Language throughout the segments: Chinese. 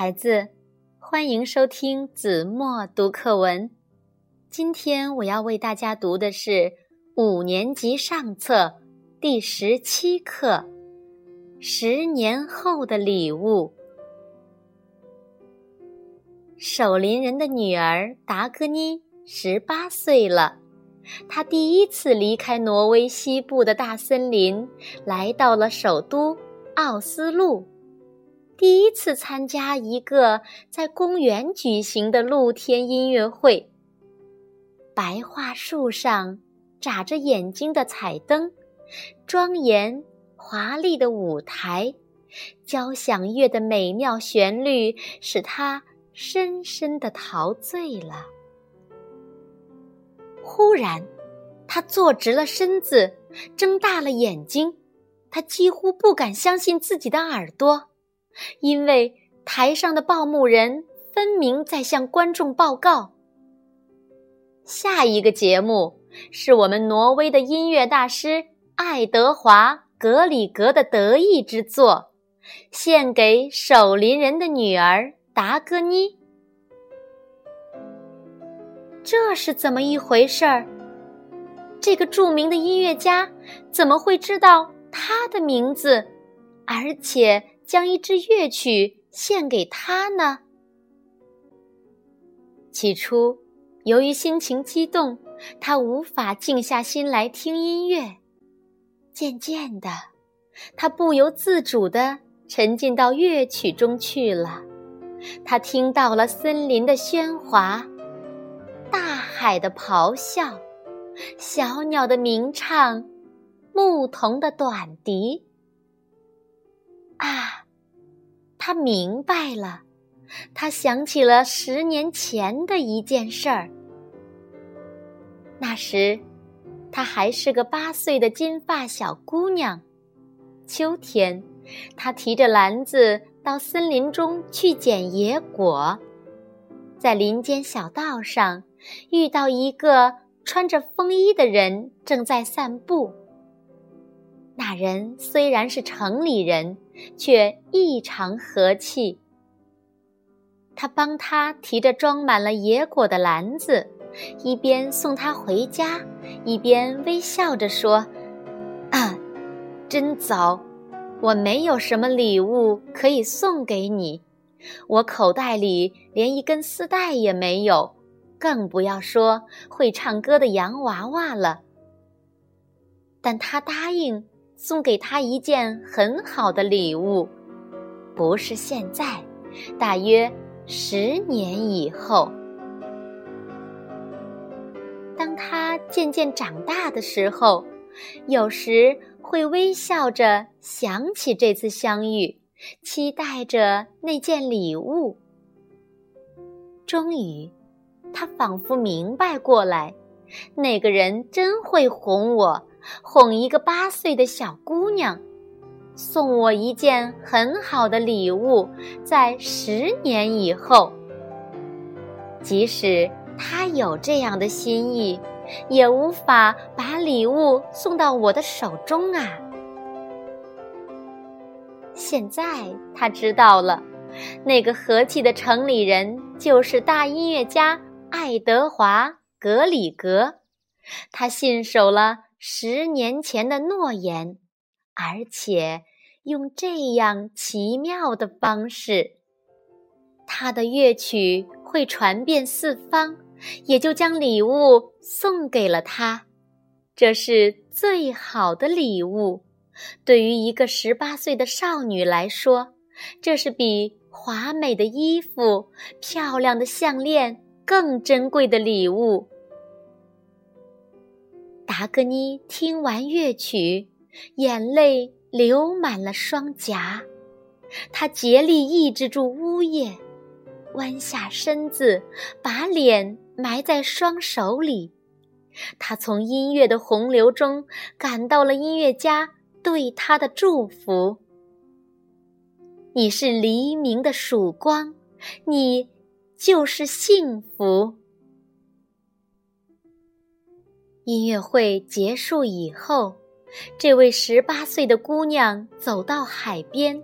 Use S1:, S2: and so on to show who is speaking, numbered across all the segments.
S1: 孩子，欢迎收听子墨读课文。今天我要为大家读的是五年级上册第十七课《十年后的礼物》。守林人的女儿达格妮十八岁了，她第一次离开挪威西部的大森林，来到了首都奥斯陆。第一次参加一个在公园举行的露天音乐会。白桦树上眨着眼睛的彩灯，庄严华丽的舞台，交响乐的美妙旋律使他深深的陶醉了。忽然，他坐直了身子，睁大了眼睛，他几乎不敢相信自己的耳朵。因为台上的报幕人分明在向观众报告：下一个节目是我们挪威的音乐大师爱德华·格里格的得意之作，献给守林人的女儿达戈妮。这是怎么一回事儿？这个著名的音乐家怎么会知道他的名字，而且？将一支乐曲献给他呢？起初，由于心情激动，他无法静下心来听音乐。渐渐的，他不由自主地沉浸到乐曲中去了。他听到了森林的喧哗，大海的咆哮，小鸟的鸣唱，牧童的短笛。啊！他明白了，他想起了十年前的一件事儿。那时，她还是个八岁的金发小姑娘。秋天，她提着篮子到森林中去捡野果，在林间小道上遇到一个穿着风衣的人正在散步。那人虽然是城里人。却异常和气。他帮他提着装满了野果的篮子，一边送他回家，一边微笑着说：“啊，真糟！我没有什么礼物可以送给你，我口袋里连一根丝带也没有，更不要说会唱歌的洋娃娃了。”但他答应。送给他一件很好的礼物，不是现在，大约十年以后。当他渐渐长大的时候，有时会微笑着想起这次相遇，期待着那件礼物。终于，他仿佛明白过来，那个人真会哄我。哄一个八岁的小姑娘，送我一件很好的礼物，在十年以后。即使他有这样的心意，也无法把礼物送到我的手中啊！现在他知道了，那个和气的城里人就是大音乐家爱德华·格里格，他信守了。十年前的诺言，而且用这样奇妙的方式，他的乐曲会传遍四方，也就将礼物送给了他。这是最好的礼物，对于一个十八岁的少女来说，这是比华美的衣服、漂亮的项链更珍贵的礼物。达格妮听完乐曲，眼泪流满了双颊。她竭力抑制住呜咽，弯下身子，把脸埋在双手里。她从音乐的洪流中感到了音乐家对她的祝福：“你是黎明的曙光，你就是幸福。”音乐会结束以后，这位十八岁的姑娘走到海边，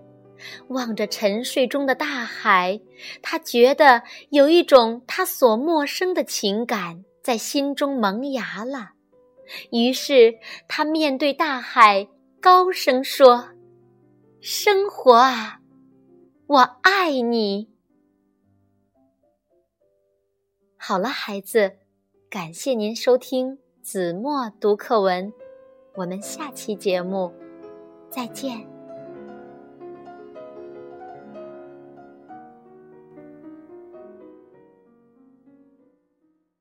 S1: 望着沉睡中的大海，她觉得有一种她所陌生的情感在心中萌芽了。于是，他面对大海，高声说：“生活啊，我爱你。”好了，孩子，感谢您收听子墨读课文，我们下期节目再见。